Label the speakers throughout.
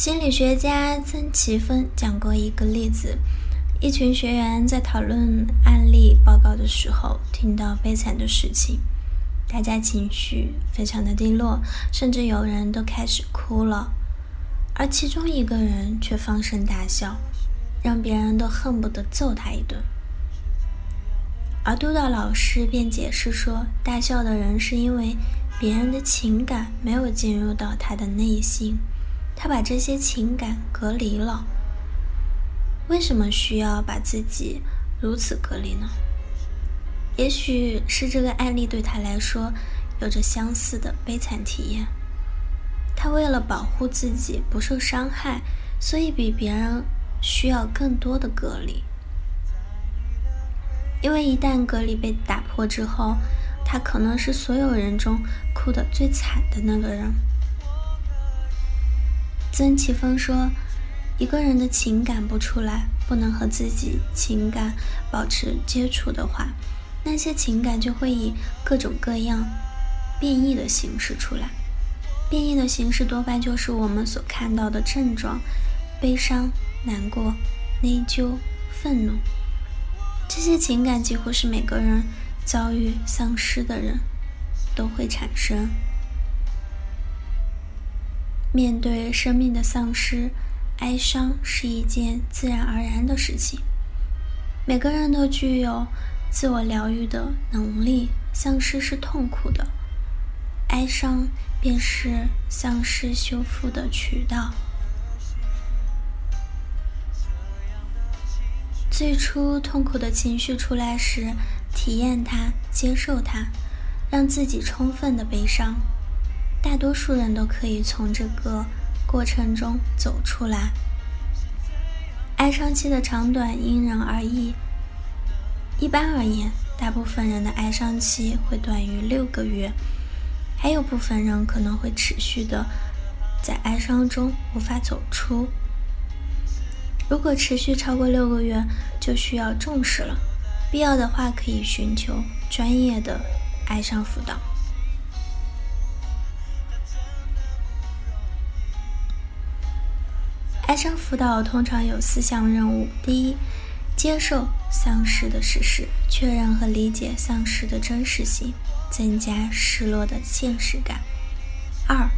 Speaker 1: 心理学家曾奇芬讲过一个例子：一群学员在讨论案例报告的时候，听到悲惨的事情，大家情绪非常的低落，甚至有人都开始哭了。而其中一个人却放声大笑，让别人都恨不得揍他一顿。而督导老师便解释说，大笑的人是因为别人的情感没有进入到他的内心。他把这些情感隔离了。为什么需要把自己如此隔离呢？也许是这个案例对他来说有着相似的悲惨体验。他为了保护自己不受伤害，所以比别人需要更多的隔离。因为一旦隔离被打破之后，他可能是所有人中哭得最惨的那个人。曾奇峰说：“一个人的情感不出来，不能和自己情感保持接触的话，那些情感就会以各种各样变异的形式出来。变异的形式多半就是我们所看到的症状：悲伤、难过、内疚、愤怒。这些情感几乎是每个人遭遇丧失的人都会产生。”面对生命的丧失，哀伤是一件自然而然的事情。每个人都具有自我疗愈的能力。丧失是痛苦的，哀伤便是丧失修复的渠道。最初痛苦的情绪出来时，体验它，接受它，让自己充分的悲伤。大多数人都可以从这个过程中走出来。哀伤期的长短因人而异，一般而言，大部分人的哀伤期会短于六个月，还有部分人可能会持续的在哀伤中无法走出。如果持续超过六个月，就需要重视了，必要的话可以寻求专业的哀伤辅导。哀伤辅导通常有四项任务：第一，接受丧失的事实，确认和理解丧失的真实性，增加失落的现实感；二，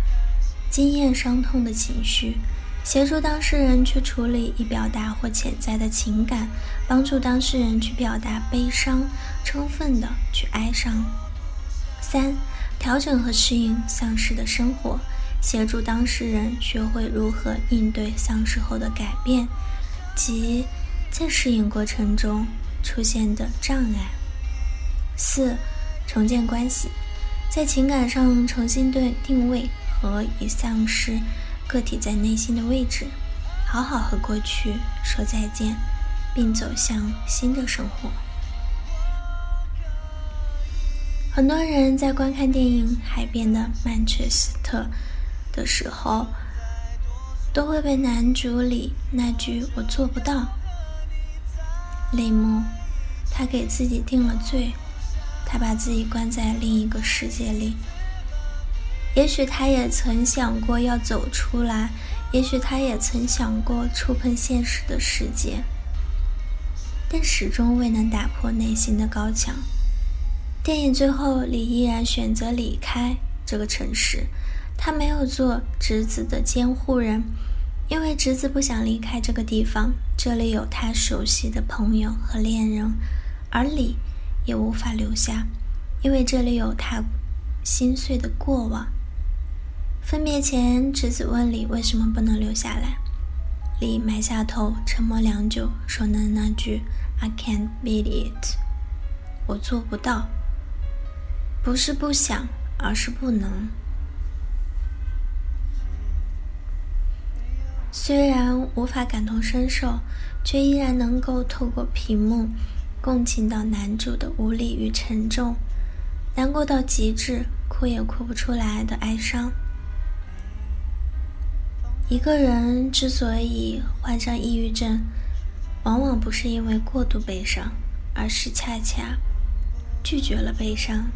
Speaker 1: 经验伤痛的情绪，协助当事人去处理已表达或潜在的情感，帮助当事人去表达悲伤，充分的去哀伤；三，调整和适应丧失的生活。协助当事人学会如何应对丧失后的改变，及在适应过程中出现的障碍。四、重建关系，在情感上重新对定位和已丧失个体在内心的位置，好好和过去说再见，并走向新的生活。很多人在观看电影《海边的曼彻斯特》。的时候，都会被男主里那句“我做不到”泪目。他给自己定了罪，他把自己关在另一个世界里。也许他也曾想过要走出来，也许他也曾想过触碰现实的世界，但始终未能打破内心的高墙。电影最后，李依然选择离开这个城市。他没有做侄子的监护人，因为侄子不想离开这个地方，这里有他熟悉的朋友和恋人，而李也无法留下，因为这里有他心碎的过往。分别前，侄子问李为什么不能留下来，李埋下头，沉默良久，说了那句 “I can't beat it”，我做不到，不是不想，而是不能。虽然无法感同身受，却依然能够透过屏幕共情到男主的无力与沉重，难过到极致，哭也哭不出来的哀伤。一个人之所以患上抑郁症，往往不是因为过度悲伤，而是恰恰拒绝了悲伤。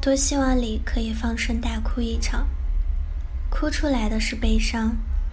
Speaker 1: 多希望你可以放声大哭一场，哭出来的是悲伤。